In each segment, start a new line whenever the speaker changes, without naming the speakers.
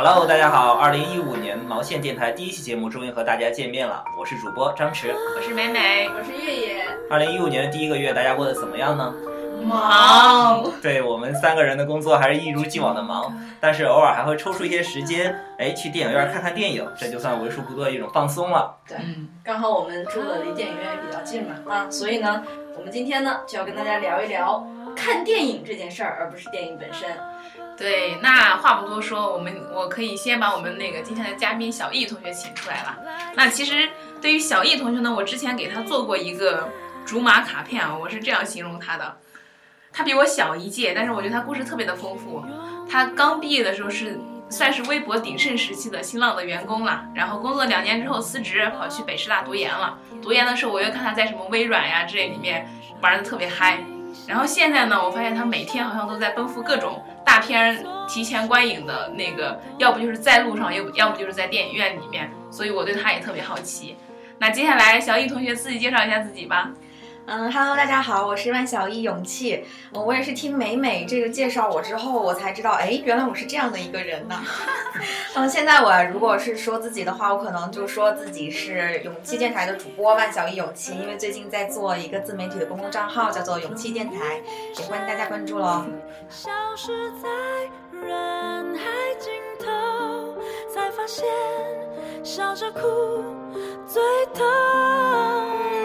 Hello，大家好！二零一五年毛线电台第一期节目终于和大家见面了，我是主播张弛，
我是美美，
我是月月。
二零一五年的第一个月，大家过得怎么样呢？
忙。
对我们三个人的工作还是一如既往的忙，但是偶尔还会抽出一些时间，哎，去电影院看看电影，这就算为数不多的一种放松了。
对，刚好我们住的离电影院也比较近嘛，啊，所以呢，我们今天呢就要跟大家聊一聊看电影这件事儿，而不是电影本身。
对，那话不多说，我们我可以先把我们那个今天的嘉宾小易同学请出来了。那其实对于小易同学呢，我之前给他做过一个竹马卡片啊，我是这样形容他的：他比我小一届，但是我觉得他故事特别的丰富。他刚毕业的时候是算是微博鼎盛时期的新浪的员工了，然后工作两年之后辞职，跑去北师大读研了。读研的时候，我又看他在什么微软呀之类里面玩的特别嗨。然后现在呢，我发现他每天好像都在奔赴各种。大片提前观影的那个，要不就是在路上，要不要不就是在电影院里面，所以我对他也特别好奇。那接下来，小易同学自己介绍一下自己吧。
嗯哈喽，大家好，我是万小易勇气。我也是听美美这个介绍我之后，我才知道，哎，原来我是这样的一个人呢。嗯，现在我如果是说自己的话，我可能就说自己是勇气电台的主播万小易勇气，因为最近在做一个自媒体的公共账号，叫做勇气电台，也欢迎大家关注喽。消失在人海尽头，才发现笑着哭最痛。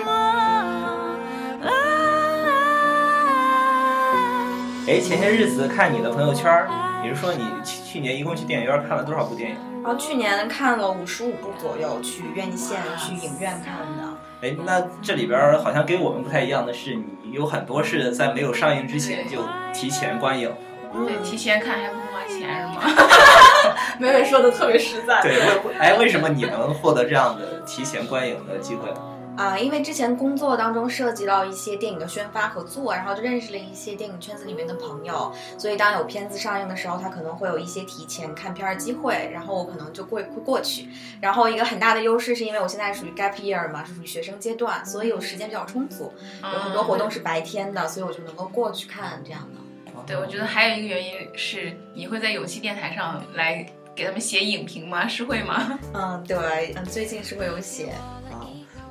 哎，前些日子看你的朋友圈，你是说你去去年一共去电影院看了多少部电影？
然后去年看了五十五部左右，去院线、去影院看的。
哎，那这里边好像跟我们不太一样的是，你有很多是在没有上映之前就提前观影。
对，提前看还不花钱是吗？
美美说的特别实在。
对，哎，为什么你能获得这样的提前观影的机会？
啊，因为之前工作当中涉及到一些电影的宣发合作，然后就认识了一些电影圈子里面的朋友，所以当有片子上映的时候，他可能会有一些提前看片儿机会，然后我可能就会会过去。然后一个很大的优势是因为我现在属于 gap year 嘛，是属于学生阶段，所以有时间比较充足，有很多活动是白天的，所以我就能够过去看这样的。
对，我觉得还有一个原因是你会在有期电台上来给他们写影评吗？是会吗？
嗯，对，嗯，最近是会有写。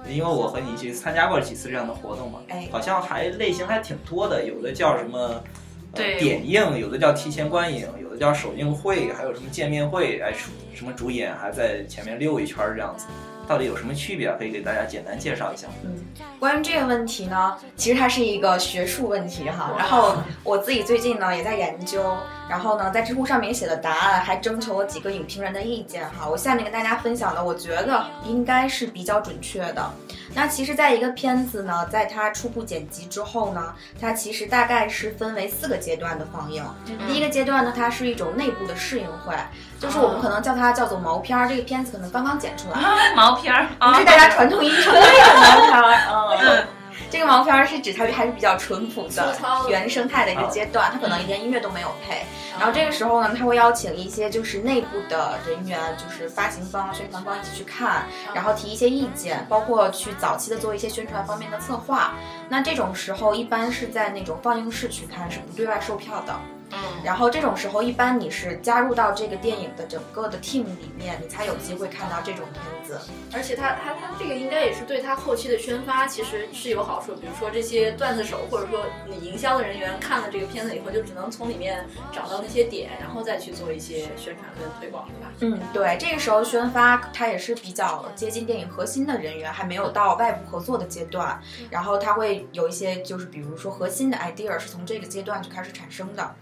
因为我和你一起参加过几次这样的活动嘛，哎，好像还类型还挺多的，有的叫什么，
对，
点映，有的叫提前观影，有的叫首映会，还有什么见面会，哎，什么主演还在前面溜一圈这样子。到底有什么区别？可以给大家简单介绍一下。
嗯，关于这个问题呢，其实它是一个学术问题哈。然后我自己最近呢也在研究，然后呢在知乎上面写了答案，还征求了几个影评人的意见哈。我下面跟大家分享的，我觉得应该是比较准确的。那其实，在一个片子呢，在它初步剪辑之后呢，它其实大概是分为四个阶段的放映。第一个阶段呢，它是一种内部的试映会，就是我们可能叫它叫做毛片儿。这个片子可能刚刚剪出来，
毛片儿，
不是大家传统意义上的 毛片儿。嗯。这个毛片儿是指它还是比较淳朴的原生态的一个阶段，它可能连音乐都没有配。然后这个时候呢，他会邀请一些就是内部的人员，就是发行方、宣传方一起去看，然后提一些意见，包括去早期的做一些宣传方面的策划。那这种时候一般是在那种放映室去看，是不对外售票的。
嗯，
然后这种时候，一般你是加入到这个电影的整个的 team 里面，你才有机会看到这种片子。
而且他他他这个应该也是对他后期的宣发其实是有好处。比如说这些段子手或者说你营销的人员看了这个片子以后，就只能从里面找到那些点，然后再去做一些宣传跟推广，对吧？
嗯，对，这个时候宣发他也是比较接近电影核心的人员，还没有到外部合作的阶段。然后他会有一些就是比如说核心的 idea 是从这个阶段就开始产生的。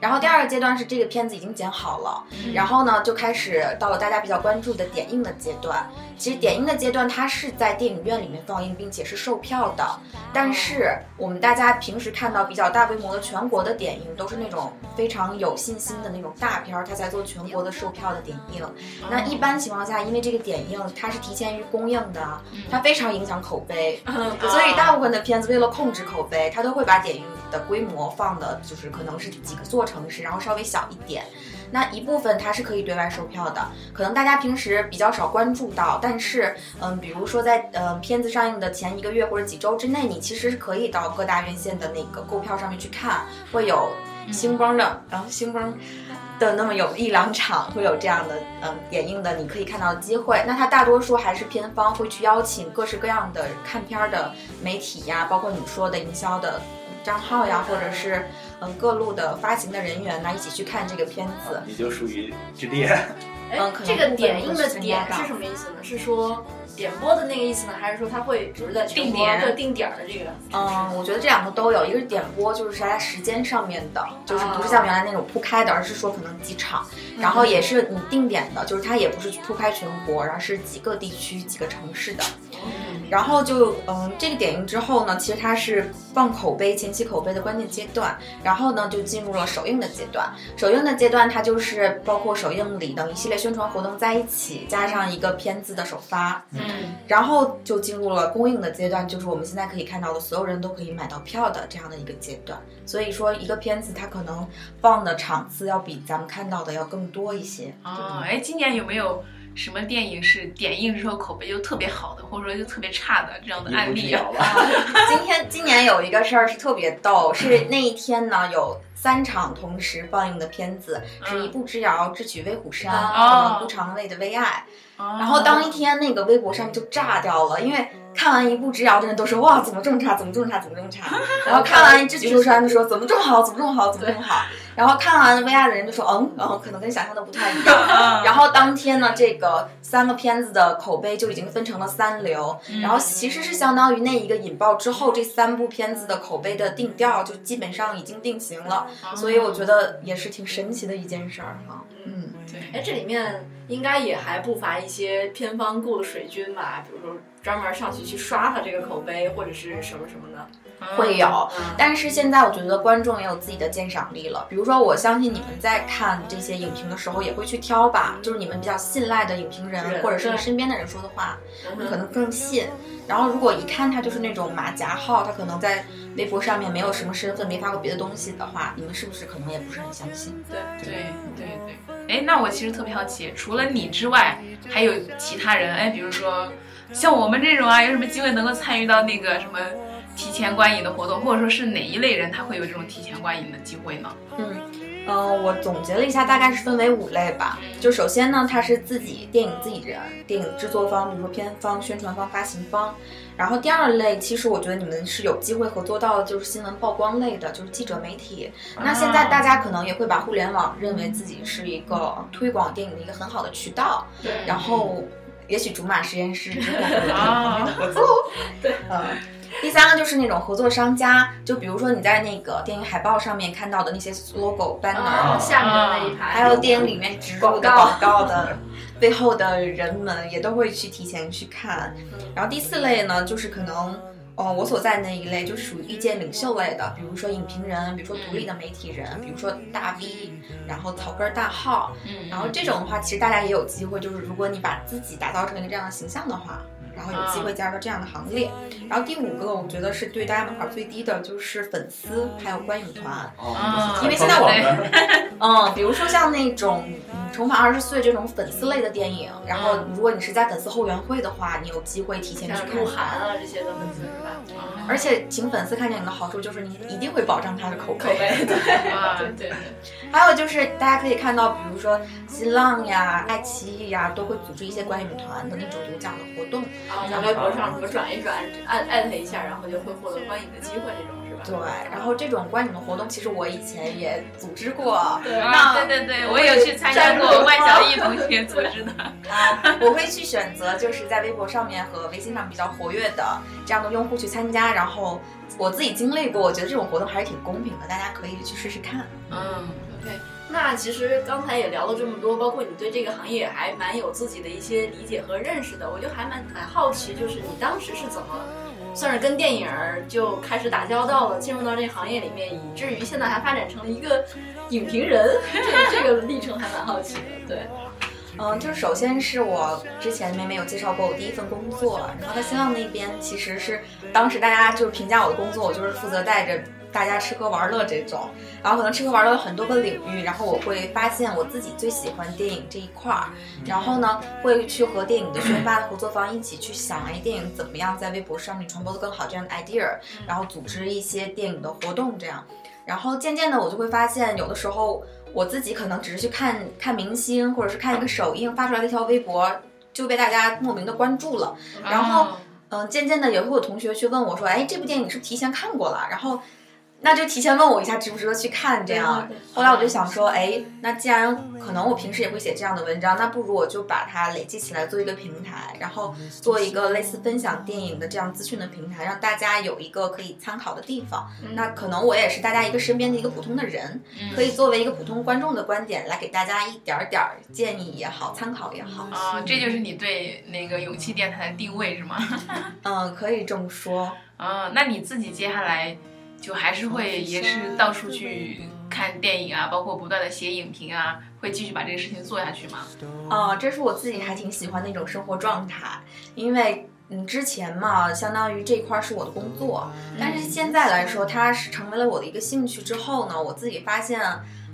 然后第二个阶段是这个片子已经剪好了，然后呢就开始到了大家比较关注的点映的阶段。其实点映的阶段它是在电影院里面放映，并且是售票的。但是我们大家平时看到比较大规模的全国的点映，都是那种非常有信心的那种大片儿，它才做全国的售票的点映。那一般情况下，因为这个点映它是提前于公映的，它非常影响口碑，所以大部分的片子为了控制口碑，它都会把点映的规模放的，就是可能是几个座城市，然后稍微小一点。那一部分它是可以对外售票的，可能大家平时比较少关注到，但是，嗯，比如说在呃片子上映的前一个月或者几周之内，你其实是可以到各大院线的那个购票上面去看，会有星崩的，然后星崩的那么有一两场会有这样的嗯点映的，你可以看到的机会。那它大多数还是片方会去邀请各式各样的看片儿的媒体呀，包括你说的营销的账号呀，或者是嗯各路的发行的人员呢，一起去看这个片子。
你就属于之列。
哎
嗯可，能
这个点映的点是什么意思呢？是说点播的那个意思呢，还是说它会只是在全国
定点
对定点儿的这个？
嗯，我觉得这两个都有，一个是点播，就是是在时间上面的，就是不是像原来那种铺开的，而是说可能几场，然后也是你定点的，就是它也不是铺开全国，然后是几个地区、几个城市的。然后就嗯，这个点映之后呢，其实它是放口碑、前期口碑的关键阶段，然后呢就进入了首映的阶段。首映的阶段，它就是包括首映礼等一系列宣传活动在一起，加上一个片子的首发，
嗯，
然后就进入了公映的阶段，就是我们现在可以看到的，所有人都可以买到票的这样的一个阶段。所以说，一个片子它可能放的场次要比咱们看到的要更多一些。
哦，哎，今年有没有什么电影是点映之后口碑就特别好的，或者说就特别差的这样的案例啊？
遥吧。
今天今年有一个事儿是特别逗，是那一天呢有三场同时放映的片子，是一步之遥、智取威虎山
哦
和顾长卫的为爱。
然
然后当一天那个微博上面就炸掉了，因为看完一步之遥的人都说哇怎么这么差，怎么这么差，怎么这么差。然后看完智取威虎山就说怎么这么好，怎么这么好，怎么这么好。然后看完 VR 的人就说嗯，然后可能跟想象的不太一样。然后当天呢，这个三个片子的口碑就已经分成了三流，然后其实是相当于那一个引爆之后，这三部片子的口碑的定调就基本上已经定型了，所以我觉得也是挺神奇的一件事儿哈。嗯，
对，
哎，这里面应该也还不乏一些片方雇的水军吧，比如说专门上去去刷它这个口碑或者是什么什么的。
会有。
嗯，
但是现在我觉得观众也有自己的鉴赏力了。比如说，我相信你们在看这些影评的时候，也会去挑吧，就是你们比较信赖的影评人，或者是你身边的人说的话，
嗯
你可能更信。然后，如果一看他就是那种马甲号，他可能在微博上面没有什么身份，没发过别的东西的话，你们是不是可能也不是很相信？
对
对对对，哎，那我其实特别好奇，除了你之外，还有其他人？哎，比如说像我们这种啊，有什么机会能够参与到那个什么提前观影的活动，或者说是哪一类人他会有这种提前观影的机会呢？
嗯，嗯，我总结了一下，大概是分为五类吧。就首先呢，它是自己电影自己人，电影制作方，比如说片方、宣传方、发行方。然后第二类，其实我觉得你们是有机会合作到的，就是新闻曝光类的，就是记者媒体。那现在大家可能也会把互联网认为自己是一个推广电影的一个很好的渠道，
对
然后也许竹马实验室之后会有这方面的合作。
对，
嗯。第三个就是那种合作商家，就比如说你在那个电影海报上面看到的那些 logo banner，、
啊，下面的那一排，
还有电影里面植入的广告的背后的人们，也都会去提前去看。然后第四类呢，就是可能。哦，我所在那一类就是属于意见领袖类的，比如说影评人，比如说独立的媒体人，比如说大 V，然后草根大号，
嗯
然后这种的话，其实大家也有机会，就是如果你把自己打造成一个这样的形象的话，然后有机会加入到这样的行列。然后第五个，我觉得是对大家门槛最低的，就是粉丝还有观影团。
哦，
因为现在我
们
嗯，比如说像那种嗯《重返二十岁》这种粉丝类的电影，然后如果你是在粉丝后援会的话，你有机会提前去看
鹿晗啊这些的粉丝是吧？
而且请粉丝看见你的好处就是你一定会保障他的口
口碑 对，
啊，对对，
还有就是大家可以看到，比如说新浪呀、爱奇艺呀，都会组织一些观影团的那种有奖的活动。
啊，在微博上什么转一转，艾艾特一下，然后就会获得观影的机会，这种？
对，然后这种观影的活动，其实我以前也组织过。
对
啊，对对对，我有去参加过万小 艺同学组织的。
啊，我会去选择就是在微博上面和微信上比较活跃的这样的用户去参加，然后我自己经历过，我觉得这种活动还是挺公平的，大家可以去试试看。
嗯
，OK，那其实刚才也聊了这么多，包括你对这个行业还蛮有自己的一些理解和认识的，我就还蛮蛮好奇，就是你当时是怎么算是跟电影就开始打交道了，进入到这行业里面，以至于现在还发展成了一个影评人，这这个历程还蛮好奇的。对，
嗯，就是首先是我之前妹妹有介绍过我第一份工作，然后在新浪那边其实是当时大家就是评价我的工作，我就是负责带着大家吃喝玩乐这种，然后可能吃喝玩乐有很多个领域，然后我会发现我自己最喜欢电影这一块儿，然后呢会去和电影的宣发的合作方一起去想，哎，电影怎么样在微博上面传播的更好这样的 idea，然后组织一些电影的活动这样，然后渐渐的我就会发现，有的时候我自己可能只是去看看明星，或者是看一个首映发出来的一条微博，就被大家莫名的关注了。然后
哦。
嗯，渐渐的也会有同学去问我说：“哎，这部电影你是不是提前看过了？”然后，那就提前问我一下值不值得去看这样。后来我就想说，哎，那既然可能我平时也会写这样的文章，那不如我就把它累积起来做一个平台，然后做一个类似分享电影的这样资讯的平台，让大家有一个可以参考的地方。那可能我也是大家一个身边的一个普通的人，可以作为一个普通观众的观点来给大家一点儿点儿建议也好，参考也好。
啊，这就是你对那个勇气电台的定位是吗？
嗯，可以这么说。
啊，那你自己接下来就还是会也是到处去看电影啊，包括不断的写影评啊，会继续把这个事情做下去吗？
啊、这是我自己还挺喜欢的一种生活状态，因为嗯，之前嘛，相当于这块儿是我的工作，但是现在来说，它是成为了我的一个兴趣之后呢，我自己发现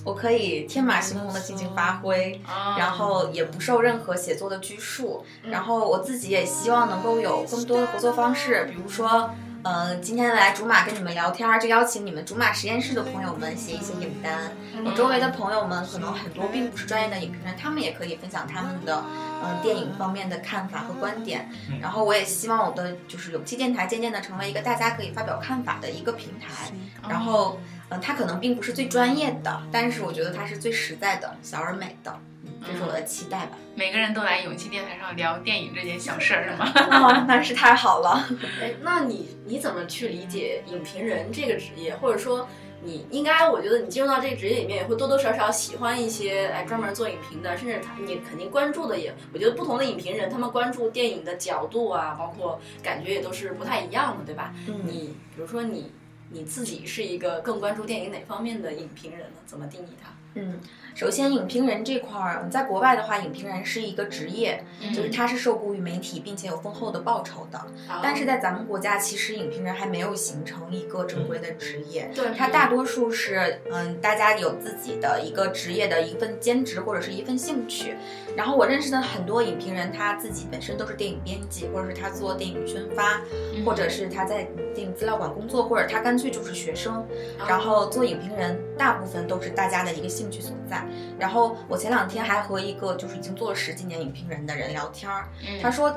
我可以天马行空的进行发挥，
啊，
然后也不受任何写作的拘束，然后我自己也希望能够有更多的合作方式，比如说。嗯，今天来竹马跟你们聊天儿，就邀请你们竹马实验室的朋友们写一些影单。我周围的朋友们可能很多并不是专业的影评人，他们也可以分享他们的嗯电影方面的看法和观点。然后我也希望我的就是勇气电台渐渐的成为一个大家可以发表看法的一个平台。然后嗯，它可能并不是最专业的，但是我觉得它是最实在的、小而美的。嗯，这是我的期待吧。
每个人都来勇气电台上聊电影这件小事儿是吗？
哦，那是太好了。
哎，那你你怎么去理解影评人这个职业，或者说？你应该，我觉得你进入到这个职业里面，也会多多少少喜欢一些哎专门做影评的，甚至他你肯定关注的也，我觉得不同的影评人，他们关注电影的角度啊，包括感觉也都是不太一样的，对吧？
嗯
你比如说你你自己是一个更关注电影哪方面的影评人呢？怎么定义它？
嗯，首先影评人这块儿，在国外的话，影评人是一个职业，就是他是受雇于媒体，并且有丰厚的报酬的。但是在咱们国家，其实影评人还没有形成一个正规的职业。
对
他大多数是，嗯，大家有自己的一个职业的一份兼职或者是一份兴趣。然后我认识的很多影评人，他自己本身都是电影编辑，或者是他做电影宣发，或者是他在电影资料馆工作，或者他干脆就是学生。然后做影评人，大部分都是大家的一个兴趣所在。然后我前两天还和一个就是已经做了十几年影评人的人聊天儿，他说。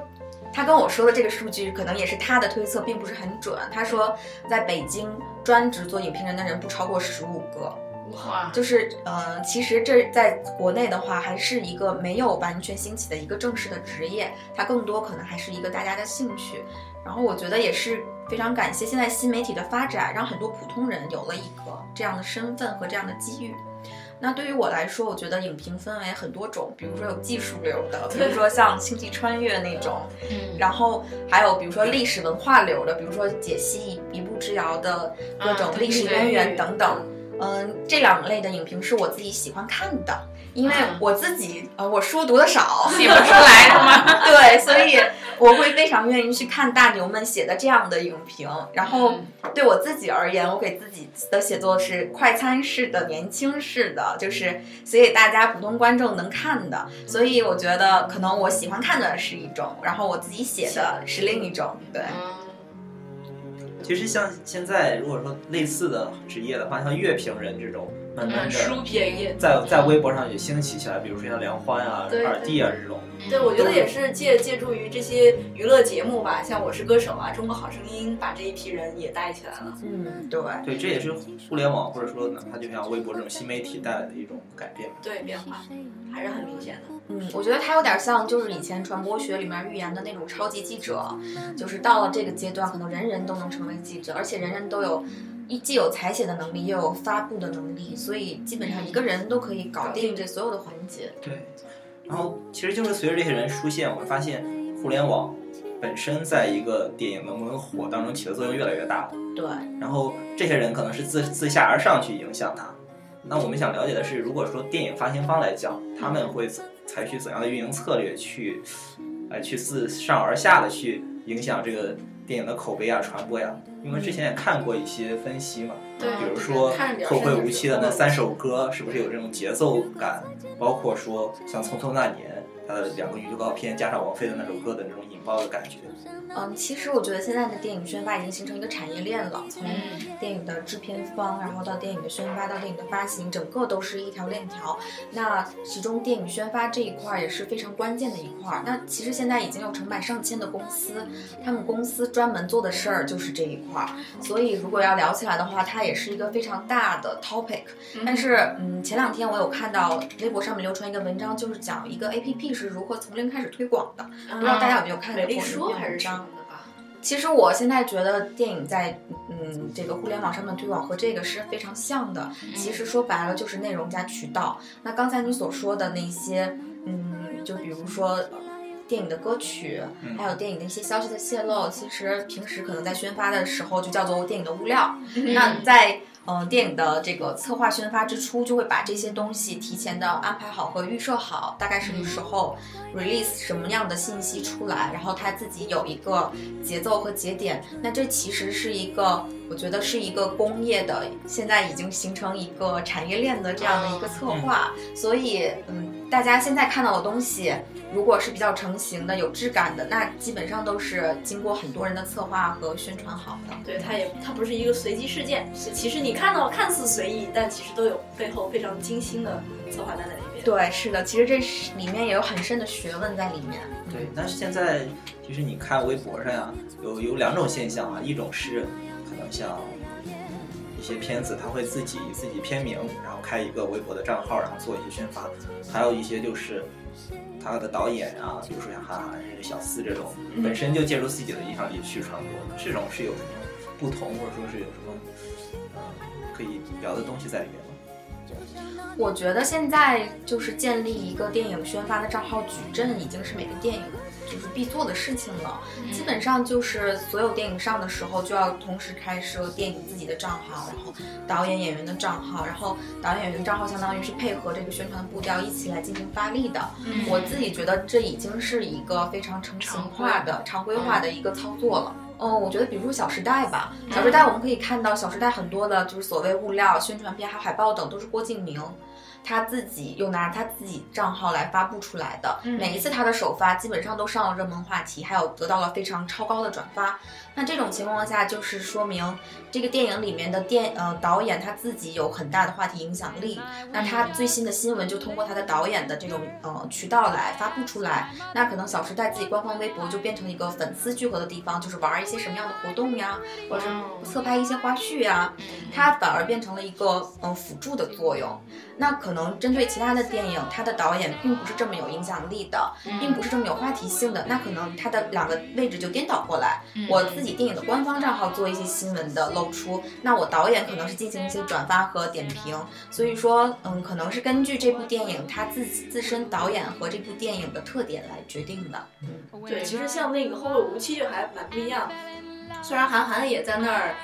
他跟我说的这个数据可能也是他的推测，并不是很准。他说，在北京专职做影评人的人不超过十五个，
哇，
就是呃，其实这在国内的话，还是一个没有完全兴起的一个正式的职业，它更多可能还是一个大家的兴趣。然后我觉得也是非常感谢现在新媒体的发展，让很多普通人有了一个这样的身份和这样的机遇。那对于我来说，我觉得影评分为很多种，比如说有技术流的，比如说像《星际穿越》那种，
嗯，
然后还有比如说历史文化流的，比如说解析一步之遥的各种历史渊源等等。嗯，这两类的影评是我自己喜欢看的，因为
啊
我自己呃我书读的少，
写不出来是吗？
对，所以我会非常愿意去看大牛们写的这样的影评。然后
嗯
对我自己而言，我给自己的写作是快餐式的、年轻式的，就是写给大家普通观众能看的。所以我觉得可能我喜欢看的是一种，然后我自己写的是另一种。对，
嗯
其实像现在如果说类似的职业的话，像乐评人这种，慢慢
的，书
的
也也
评，
在在微博上也兴起起来，比如说像梁欢啊、
对
二弟啊这种。
对，我觉得也是借借助于这些娱乐节目吧，像《我是歌手》啊，《中国好声音》，把这一批人也带起来了。
嗯，对。
对，这也是互联网或者说哪怕就像微博这种新媒体带来的一种改变吧。
对，变化还是很明显的。
嗯，我觉得他有点像，就是以前传播学里面预言的那种超级记者，就是到了这个阶段，可能人人都能成为记者，而且人人都有一既有采写的能力，又有发布的能力，所以基本上一个人都可以搞定这所有的环节。
对，然后其实就是随着这些人出现，我们发现互联网本身在一个电影能不能火当中起的作用越来越大了。
对，
然后这些人可能是自自下而上去影响它。那我们想了解的是，如果说电影发行方来讲，他们会采取怎样的运营策略去，呃，去自上而下的去影响这个电影的口碑啊、传播呀。因为之前也看过一些分析嘛，
对
比如说《后会无期》的那三首歌是不是有这种节奏感？包括说像《匆匆那年》，它的两个预告片加上王菲的那首歌的那种引爆的感觉。
嗯，其实我觉得现在的电影宣发已经形成一个产业链了，从
嗯
电影的制片方，然后到电影的宣发，到电影的发行，整个都是一条链条。那其中电影宣发这一块儿也是非常关键的一块儿。那其实现在已经有成百上千的公司，他们公司专门做的事儿就是这一块儿。所以如果要聊起来的话，它也是一个非常大的 topic。但是，嗯，前两天我有看到微博上面流传一个文章，就是讲一个 A P P 是如何从零开始推广的。不知道大家有没有看
美丽
过这
说还是
篇文章？
什么的吧？
其实我现在觉得电影在嗯这个互联网上面推广和这个是非常像的。其实说白了就是内容加渠道。那刚才你所说的那些，嗯，就比如说。电影的歌曲，
嗯
还有电影的一些消息的泄露，其实平时可能在宣发的时候就叫做电影的物料。
嗯
那在嗯、电影的这个策划宣发之初，就会把这些东西提前的安排好和预设好，大概什么时候 release 什么样的信息出来，然后他自己有一个节奏和节点。那这其实是一个，我觉得是一个工业的，现在已经形成一个产业链的这样的一个策划。所以，嗯，大家现在看到的东西。如果是比较成型的、有质感的，那基本上都是经过很多人的策划和宣传好的。
对，它也它不是一个随机事件，是其实你看到看似随意，但其实都有背后非常精心的策划在那里面。
对，是的，其实这是里面也有很深的学问在里面。
对，但是现在其实你看微博上呀，有有两种现象啊，一种是像一些片子，他会自己自己片名，然后开一个微博的账号，然后做一些宣发；还有一些就是他的导演啊，比如说像韩寒、这个小四这种，本身就借助自己的影响力去传播，这种是有什么不同，或者说是有什么呃可以聊的东西在里面吗？
我觉得现在就是建立一个电影宣发的账号矩阵，已经是每个电影就是必做的事情了。基本上就是所有电影上的时候，就要同时开设电影自己的账号，然后导演、演员的账号，然后导演、演员的账号相当于是配合这个宣传步调一起来进行发力的。
嗯
我自己觉得这已经是一个非常成型化的、常规化的一个操作了。嗯，我觉得比如说《小时代》吧，《小时代》我们可以看到，《小时代》很多的就是所谓物料、宣传片还有海报等都是郭敬明。他自己又拿他自己账号来发布出来的，
嗯
每一次他的首发基本上都上了热门话题，还有得到了非常超高的转发。那这种情况下，就是说明这个电影里面的电呃导演他自己有很大的话题影响力。那他最新的新闻就通过他的导演的这种呃渠道来发布出来。那可能《小时代》自己官方微博就变成一个粉丝聚合的地方，就是玩一些什么样的活动呀，或者是侧拍一些花絮呀，它反而变成了一个嗯、呃辅助的作用。那可能针对其他的电影，它的导演并不是这么有影响力的，并不是这么有话题性的，那可能它的两个位置就颠倒过来。我自己电影的官方账号做一些新闻的露出，那我导演可能是进行一些转发和点评。所以说，嗯，可能是根据这部电影它自己自身导演和这部电影的特点来决定的。
嗯对，其实像那个《后会无期》就还蛮不一样。虽然韩寒也在那儿，呃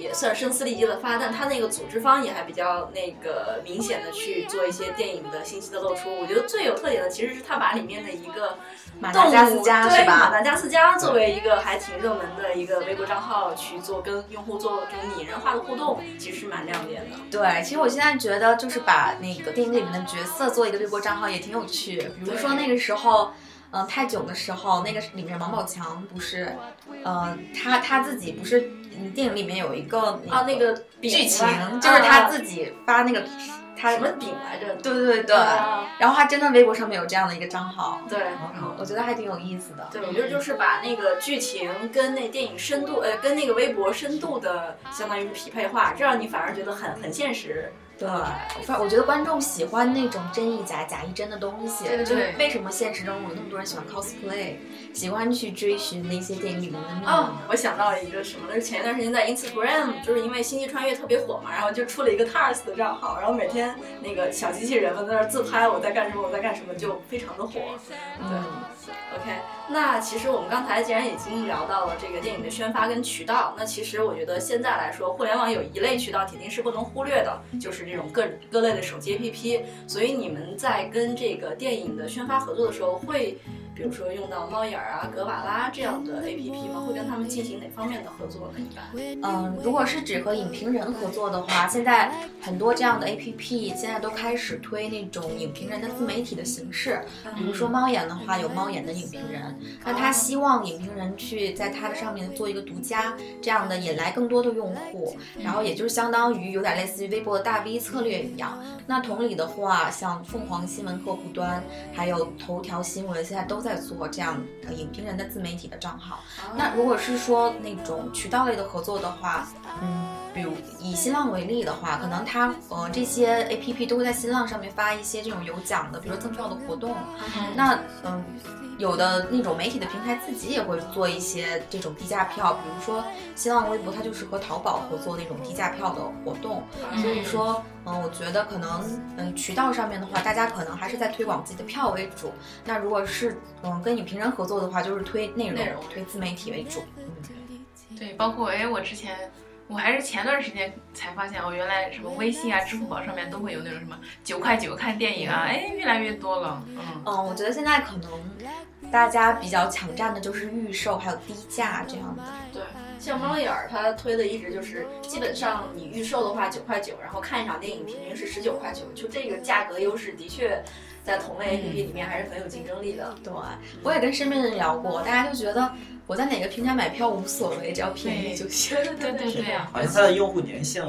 也算声嘶力竭的发，但他那个组织方也还比较那个明显的去做一些电影的信息的露出。我觉得最有特点的其实是他把里面的一个
马
动
达加斯加对吧？
达加斯加作为一个还挺热门的一个微博账号去做跟用户做这种拟人化的互动，其实是蛮亮点的。
对，其实我现在觉得就是把那个电影里面的角色做一个微博账号也挺有趣。比如说那个时候，嗯、泰囧的时候，那个里面王宝强不是，呃，他他自己不是，嗯，电影里面有一个
啊，那个
剧情，就是他
啊
自己发那个他
什么饼来着？
对对对然后他真的微博上面有这样的一个账号，
对。
我觉得还挺有意思的。
对，我觉得就是把那个剧情跟那电影深度，呃，跟那个微博深度的相当于是匹配化，这让你反而觉得很很现实。
对，反我觉得观众喜欢那种真亦假、假亦真的东西。
对对
就是为什么现实中有那么多人喜欢 cosplay，喜欢去追寻那些电影里面的秘密？
哦，我想到了一个什么呢？是前一段时间在 Instagram，就是因为《星际穿越》特别火嘛，然后就出了一个 TARS 的账号，然后每天那个小机器人们在那儿自拍，我在干什么，我在干什么，就非常的火。
嗯，
OK，那其实我们刚才既然已经聊到了这个电影的宣发跟渠道，那其实我觉得现在来说，互联网有一类渠道肯定是不能忽略的，就是这种各各类的手机 APP。所以你们在跟这个电影的宣发合作的时候，会比如说用到猫眼儿啊、格瓦拉这样的 APP 吗？会跟他们进行哪方面的合作呢？一般？
嗯，如果是只和影评人合作的话，现在很多这样的 APP 现在都开始推那种影评人的自媒体的形式。比如说猫眼的话，有猫眼的影评人，那他希望影评人去在他的上面做一个独家，这样的引来更多的用户，然后也就是相当于有点类似于微博的大 V 策略一样。那同理的话，像凤凰新闻客户端，还有头条新闻，现在都在做这样的影评人的自媒体的账号。那如果是说那种渠道类的合作的话，嗯，比如以新浪为例的话，可能它呃这些 A P P 都会在新浪上面发一些这种有奖的，比如说赠票的活动。那嗯，有的那种媒体的平台自己也会做一些这种低价票，比如说新浪微博，它就是和淘宝合作那种低价票的活动。所以说，嗯，我觉得可能嗯渠道上面的话，大家可能还是在推广自己的票为主。那如果是嗯跟你平常合作的话，就是推内容、
内容
推自媒体为主。
嗯对，包括哎，我之前我还是前段时间才发现，哦，原来什么微信啊、支付宝上面都会有那种什么九块九看电影啊，哎，越来越多了。嗯，
嗯，我觉得现在可能大家比较抢占的就是预售还有低价这样的。
对，像猫眼儿它推的一直就是，基本上你预售的话九块九，然后看一场电影平均是十九块九，就这个价格优势的确在同类 APP 里面还是很有竞争力的。
对，我也跟身边的人聊过，大家就觉得我在哪个平台买票无所谓，只要便宜就行。
对
对对对啊，
好像它的用户粘性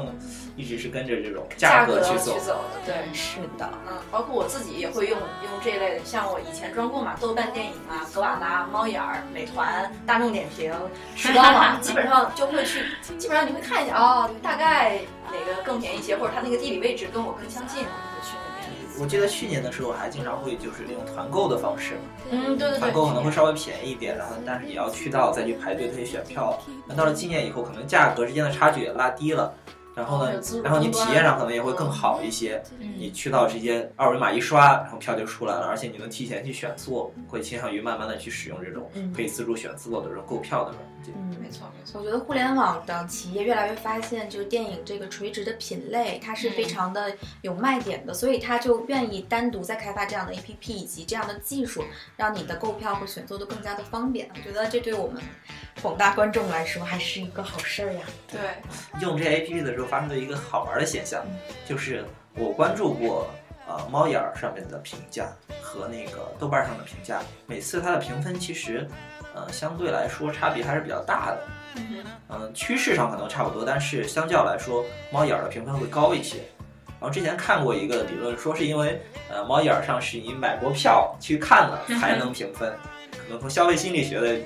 一直是跟着这种
价
格去走。
去走的，对。
是的，
嗯，包括我自己也会用用这一类的，像我以前装过嘛，豆瓣电影啊、格瓦拉、猫眼儿、美团、大众点评、时光网，基本上就会去，基本上你会看一下哦，大概哪个更便宜一些，或者它那个地理位置跟我更相近，我就会去。
我记得去年的时候还经常会就是利用团购的方式，
嗯，对对对，
团购可能会稍微便宜一点，然后但是也要去到再去排队再去选票。那到了今年以后，可能价格之间的差距也拉低了。然后呢然后你体验上可能也会更好一些。
嗯
你去到这些二维码一刷，然后票就出来了，而且你能提前去选座，会倾向于慢慢的去使用这种
嗯
可以自助选座的这种购票的软件。
嗯，
没错没错。
我觉得互联网的企业越来越发现，就是电影这个垂直的品类，它是非常的有卖点的，所以它就愿意单独再开发这样的 APP 以及这样的技术，让你的购票和选座都更加的方便。我觉得这对我们广大观众来说还是一个好事儿呀。
对，
用这些 APP 的时候发生了一个好玩的现象，就是我关注过呃猫眼儿上面的评价和那个豆瓣上的评价，每次它的评分其实呃相对来说差别还是比较大的。嗯、趋势上可能差不多，但是相较来说，猫眼儿的评分会高一些。然后之前看过一个理论，说是因为呃猫眼儿上是你买过票去看了才能评分，可能从消费心理学的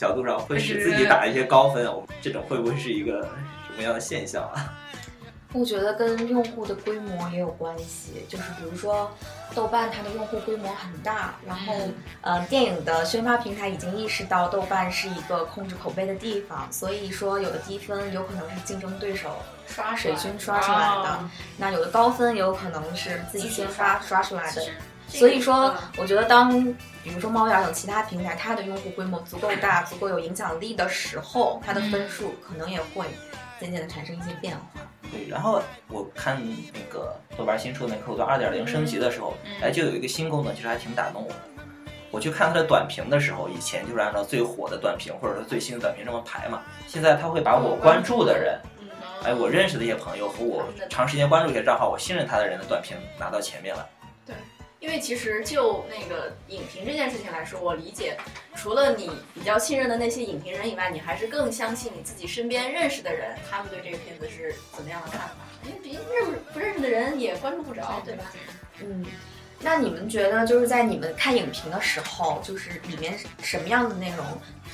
角度上会使自己打一些高分。我这种会不会是一个什么样的现象啊？
我觉得跟用户的规模也有关系，就是比如说豆瓣它的用户规模很大，然后呃电影的宣发平台已经意识到豆瓣是一个控制口碑的地方，所以说有的低分有可能是竞争对手
刷
水军刷出来的，
哦
那有的高分也有可能是自己先发刷出来的。
这个
所以说
嗯，
我觉得当比如说猫眼等其他平台，它的用户规模足够大、足够有影响力的时候，它的分数可能也会渐渐的产生一些变化。
对，然后我看那个豆瓣新出的那客户端二点零升级的时候，
嗯
哎，就有一个新功能，其实还挺打动我的。我去看它的短评的时候，以前就是按照最火的短评或者说最新的短评这么排嘛，现在它会把我关注的人，
嗯，
哎，我认识的一些朋友和我长时间关注一些账号，我信任他的人的短评拿到前面来。
因为其实就那个影评这件事情来说，我理解，除了你比较信任的那些影评人以外，你还是更相信你自己身边认识的人，他们对这个片子是怎么样的看法。因为毕竟认不不认识的人也关注不着，对吧？
嗯，那你们觉得就是在你们看影评的时候，就是里面什么样的内容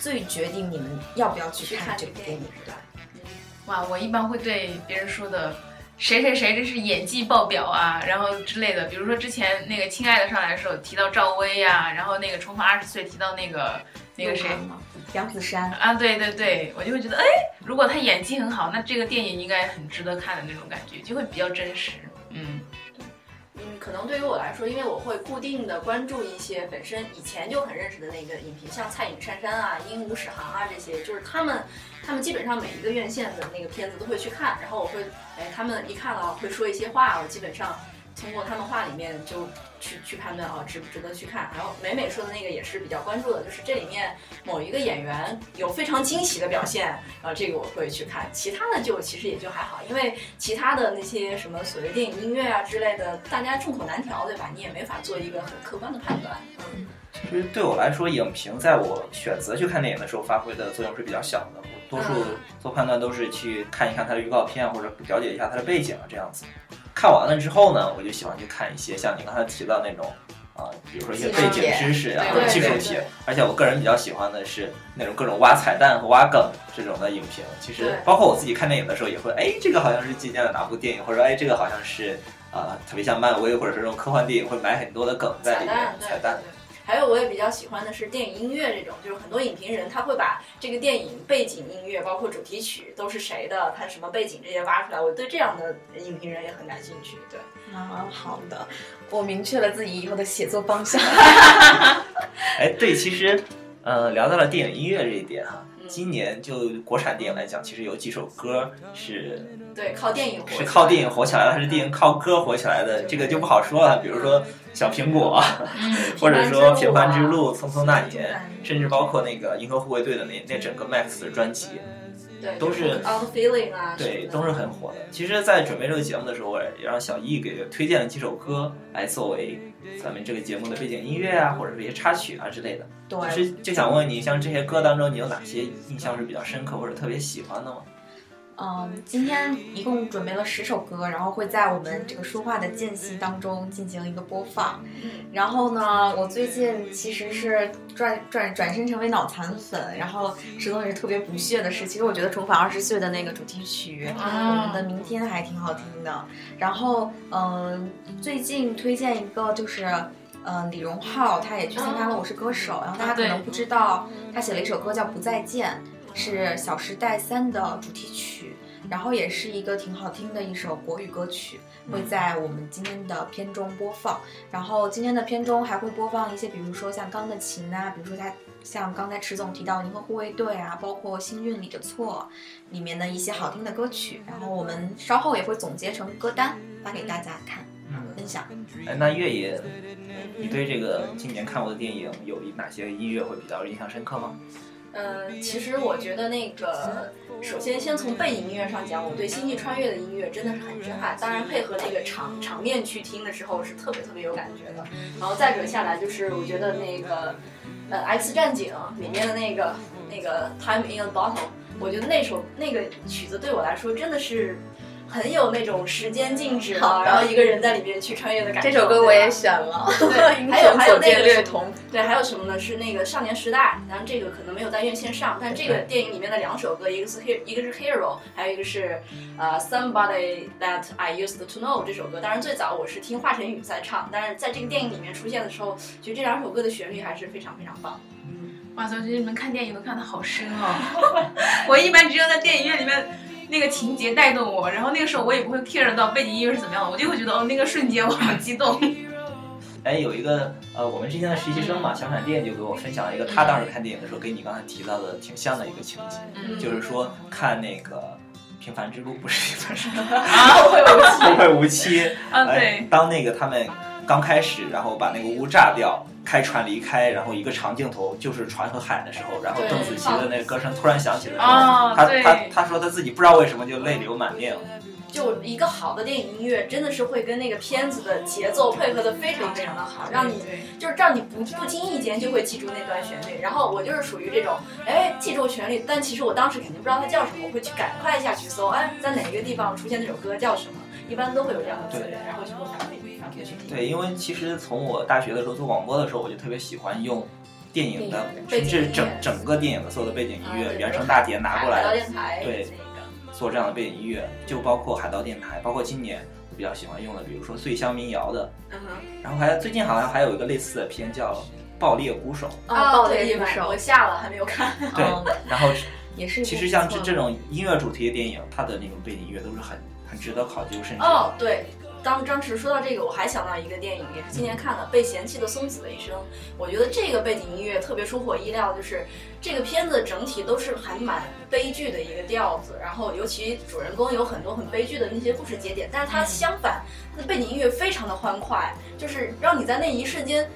最决定你们要不要去
去
看
看这个电影
这个电影？
对吧？
哇，我一般会对别人说的。谁谁谁这是演技爆表啊，然后之类的，比如说之前那个《亲爱的》上来的时候提到赵薇呀、然后那个《重返二十岁》提到那个那个谁
杨？子姗。
啊，对对对，我就会觉得，哎，如果他演技很好，那这个电影应该很值得看的那种感觉，就会比较真实。嗯，
嗯，可能对于我来说，因为我会固定的关注一些本身以前就很认识的那个影评，像蔡颖珊珊啊、鹦鹉史航啊这些，就是他们，他们基本上每一个院线的那个片子都会去看，然后我会，哎，他们一看了会说一些话，我基本上通过他们话里面就去去判断哦值不值得去看。然后美美说的那个也是比较关注的，就是这里面某一个演员有非常惊喜的表现，呃，这个我会去看。其他的就其实也就还好，因为其他的那些什么所谓电影音乐啊之类的，大家众口难调，对吧？你也没法做一个很客观的判断。嗯，
其实对我来说，影评在我选择去看电影的时候发挥的作用是比较小的。我多数做判断都是去看一看它的预告片，或者了解一下它的背景啊这样子。看完了之后呢，我就喜欢去看一些像你刚才提到那种啊，比如说一些背景知识呀，或者技术题。而且我个人比较喜欢的是那种各种挖彩蛋和挖梗这种的影评。其实包括我自己看电影的时候也会，哎，这个好像是借鉴了哪部电影，或者说哎，这个好像是啊，特别像漫威或者是这种科幻电影会埋很多的梗在里面，彩蛋。
还有我也比较喜欢的是电影音乐这种，就是很多影评人他会把这个电影背景音乐，包括主题曲都是谁的，他什么背景这些挖出来。我对这样的影评人也很感兴趣。对，
啊，好的，我明确了自己以后的写作方向。
哎，对，其实，呃，聊到了电影音乐这一点哈。今年就国产电影来讲，其实有几首歌是，
对，靠电影
是靠电影火起来的，还是电影靠歌火起来的？这个就不好说了。比如说小苹果，或者说平凡之路、匆匆那年，甚至包括那个银河护卫队的那那整个 Max 的专辑。都是
feeling 啊，
对，都是很火的。其实，在准备这个节目的时候，我也让小易给推荐了几首歌来作为咱们这个节目的背景音乐啊，或者是一些插曲啊之类的。
对，
其实就想问你，像这些歌当中，你有哪些印象是比较深刻或者特别喜欢的吗？
嗯，今天一共准备了十首歌，然后会在我们这个说话的间隙当中进行一个播放。然后呢，我最近其实是转转转身成为脑残粉，然后石头也是特别不屑的是，其实我觉得《重返二十岁》的那个主题曲，我们的明天还挺好听的。然后，嗯，最近推荐一个就是，嗯，李荣浩他也去参加了《我是歌手》，然后大家可能不知道，他写了一首歌叫《不再见》。是《小时代三》的主题曲，然后也是一个挺好听的一首国语歌曲，会在我们今天的片中播放。然后今天的片中还会播放一些，比如说像《钢的琴》啊，比如说他像刚才池总提到《银河护卫队》啊，包括《星运里的错》里面的一些好听的歌曲。然后我们稍后也会总结成歌单发给大家看分享。
哎，那月野，你对这个今年看过的电影有哪些音乐会比较印象深刻吗？
嗯，其实我觉得那个，首先先从背景音乐上讲，我对《星际穿越》的音乐真的是很震撼。当然，配合那个场场面去听的时候，是特别特别有感觉的。然后再者下来，就是我觉得那个，呃，《X 战警》里面的那个那个《Time in a Bottle》，我觉得那首那个曲子对我来说真的是。很有那种时间静止了，然后一个人在里面去穿越的感觉。
这首歌我也选了。
对，还有还有那个对，还有什么呢？是那个少年时代。然后这个可能没有在院线上，但这个电影里面的两首歌，一个是 Hero，一个是 Hero，还有一个是呃 Somebody That I Used to Know 这首歌。当然最早我是听华晨宇在唱，但是在这个电影里面出现的时候，其实这两首歌的旋律还是非常非常棒。
哇塞，我觉得你们看电影都看的好深哦。我一般只有在电影院里面。那个情节带动我，然后那个时候我也不会 care 到背景音乐是怎么样的，我就会觉得哦，那个瞬间我好激动。
哎，有一个呃，我们之前的实习生嘛，小闪电就给我分享了一个他当时看电影的时候跟你刚才提到的挺像的一个情节，就是说看那个《平凡之路》不是平凡之路，
后会无期，
后会无期。
啊，对，
当那个他们刚开始，然后把那个屋炸掉。开船离开，然后一个长镜头就是船和海的时候，然后邓紫棋的那个歌声突然响起的时候，他他他说他自己不知道为什么就泪流满面了。
就一个好的电影音乐，真的是会跟那个片子的节奏配合的非常非常的好，让你就是让你不不经意间就会记住那段旋律。然后我就是属于这种，哎，记住旋律，但其实我当时肯定不知道它叫什么，我会去赶快下去搜，哎，在哪一个地方出现那首歌叫什么，一般都会有这样的资源，然后去会
对，因为其实从我大学的时候做广播的时候，我就特别喜欢用电影的，甚至整整个电影的所有的背景音乐、原声大碟拿过来，对，做这样的背景音乐，就包括海盗电台，包括今年我比较喜欢用的，比如说醉乡民谣的，然后还最近好像还有一个类似的片叫《爆裂鼓手》
啊，爆裂鼓手，我下了还没有看。
对，然后
也是，
其实像这这种音乐主题的电影，它的那种背景音乐都是很很值得考究，甚至
哦，对。当张弛说到这个，我还想到一个电影，也是今年看的《被嫌弃的松子的一生》。我觉得这个背景音乐特别出乎我意料，就是这个片子整体都是还蛮悲剧的一个调子，然后尤其主人公有很多很悲剧的那些故事节点，但是它相反，它的背景音乐非常的欢快，就是让你在那一瞬间。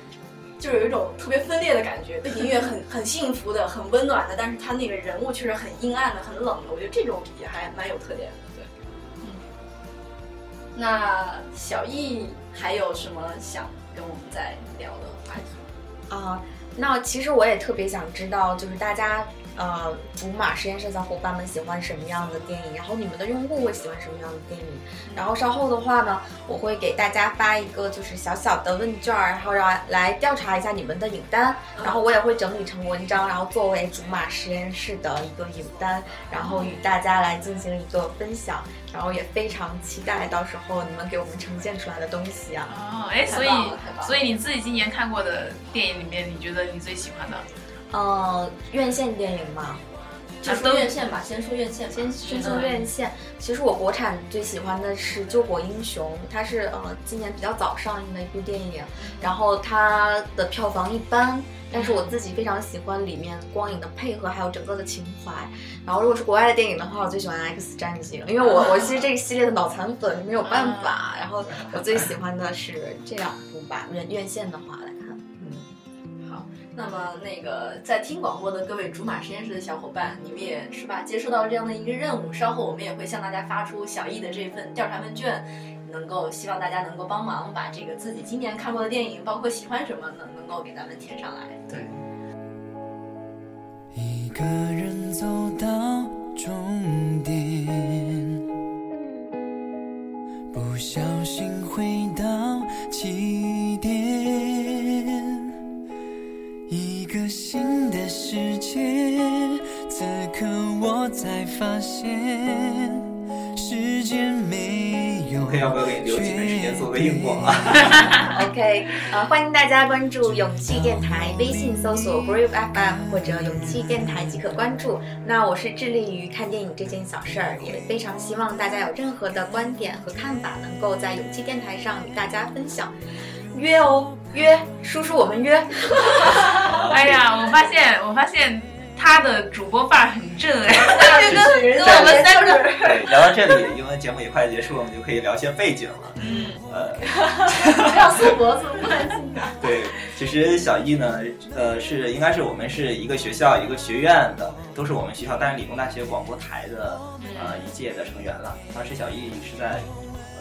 就有一种特别分裂的感觉，背景音乐很 很幸福的，很温暖的，但是他那个人物却是很阴暗的，很冷的。我觉得这种也还蛮有特点的。那小易还有什么想跟我们再聊的话题？
啊，那其实我也特别想知道，就是大家。呃，竹马实验室小伙伴们喜欢什么样的电影？然后你们的用户会喜欢什么样的电影？然后稍后的话呢，我会给大家发一个就是小小的问卷，然后让来调查一下你们的影单。然后我也会整理成文章，然后作为竹马实验室的一个影单，然后与大家来进行一个分享。然后也非常期待到时候你们给我们呈现出来的东西啊！
哦，哎，所以所以你自己今年看过的电影里面，你觉得你最喜欢的？
呃，院线电影嘛，
就说院线吧，先说院线，
先先说院线。其实我国产最喜欢的是《救火英雄》，它是呃今年比较早上映的一部电影，然后它的票房一般，但是我自己非常喜欢里面光影的配合，还有整个的情怀。然后如果是国外的电影的话，我最喜欢《X 战警》，因为我我其实这个系列的脑残粉没有办法。然后我最喜欢的是这两部吧，院院线的话。
那么，那个在听广播的各位竹马实验室的小伙伴，你们也是吧？接收到这样的一个任务，稍后我们也会向大家发出小易的这份调查问卷，能够希望大家能够帮忙把这个自己今年看过的电影，包括喜欢什么，能能够给咱们填上来。
对。
一个人走到终点，不小心回到起点。一个新的世界，此刻我才发现，时间没有。
OK，要不要给你留几分时间做个硬广啊？
OK，呃，欢迎大家关注勇气电台，微信搜索 Brave FM 或者勇气电台即可关注。那我是致力于看电影这件小事儿，也非常希望大家有任何的观点和看法，能够在勇气电台上与大家分享。约哦，约叔叔，我们约。
哎呀，我发现，我发现他的主播范儿很正哎，
跟
跟我们三个。
对，聊到这里，因为节目也快结束，我们就可以聊些背景了。嗯，
呃，不要缩脖子，不担心
对，其实小易呢，呃，是应该是我们是一个学校一个学院的，都是我们学校但是理工大学广播台的呃一届的成员了。当时小易是在。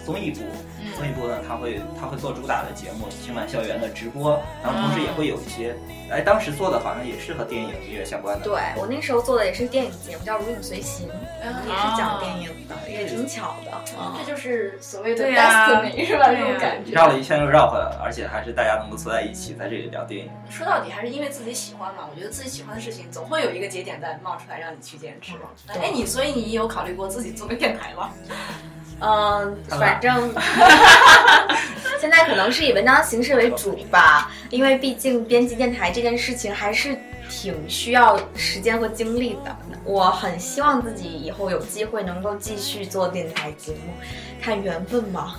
综艺部，综艺部呢，他会他会做主打的节目，清满校园的直播，然后同时也会有一些，哎，当时做的好像也是和电影音乐相关的。
对我那时候做的也是电影节目，叫《如影随形》，也是讲电影的，也挺巧的。
这就是所谓的 destiny 是吧？这种感觉。
绕了一圈又绕回来了，而且还是大家能够坐在一起，在这里聊电影。
说到底还是因为自己喜欢嘛，我觉得自己喜欢的事情总会有一个节点在冒出来让你去坚持。哎，你所以你有考虑过自己做个电台吗？
嗯，反正 现在可能是以文章形式为主吧，因为毕竟编辑电台这件事情还是挺需要时间和精力的。我很希望自己以后有机会能够继续做电台节目，看缘分吧。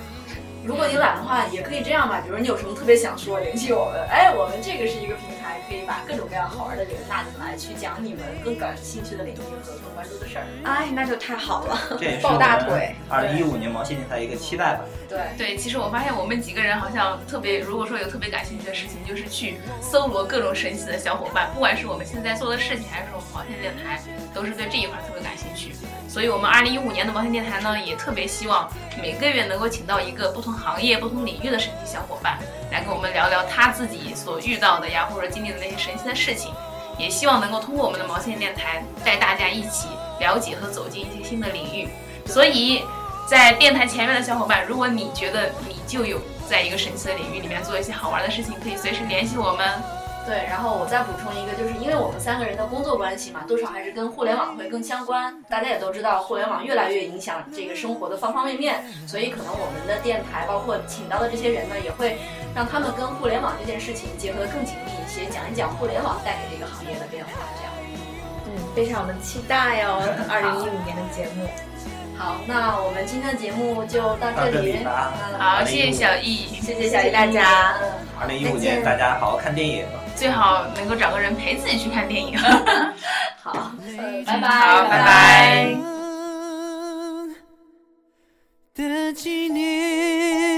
如果你懒的话，也可以这样吧。比如你有什么特别想说，联系我们。哎，我们这个是一个平台，可以把各种各样好玩的人拉进来，去讲你们更感兴趣的领域和更关注的事儿。
哎，那就太好了，
这
抱大腿。
二零一五年毛线电台一个期待吧。
对
对，其实我发现我们几个人好像特别，如果说有特别感兴趣的事情，就是去搜罗各种神奇的小伙伴，不管是我们现在做的事情，还是说毛线电台，都是对这一块特别感兴趣。所以，我们二零一五年的毛线电台呢，也特别希望每个月能够请到一个不同行业、不同领域的神奇小伙伴，来跟我们聊聊他自己所遇到的呀，或者经历的那些神奇的事情。也希望能够通过我们的毛线电台，带大家一起了解和走进一些新的领域。所以，在电台前面的小伙伴，如果你觉得你就有在一个神奇的领域里面做一些好玩的事情，可以随时联系我们。
对，然后我再补充一个，就是因为我们三个人的工作关系嘛，多少还是跟互联网会更相关。大家也都知道，互联网越来越影响这个生活的方方面面，所以可能我们的电台，包括请到的这些人呢，也会让他们跟互联网这件事情结合得更紧密一些，讲一讲互联网带给这个行业的变化。这样，
嗯，非常的期待哦，二零一五年的节目。
好，那我们今天的节目就到这里。
好，谢谢小易，
谢谢小易大家。
二零一五年，大家好好看电影。
最好能够找个人陪自己去看电影。
好，拜拜。
好，拜拜。
的纪念。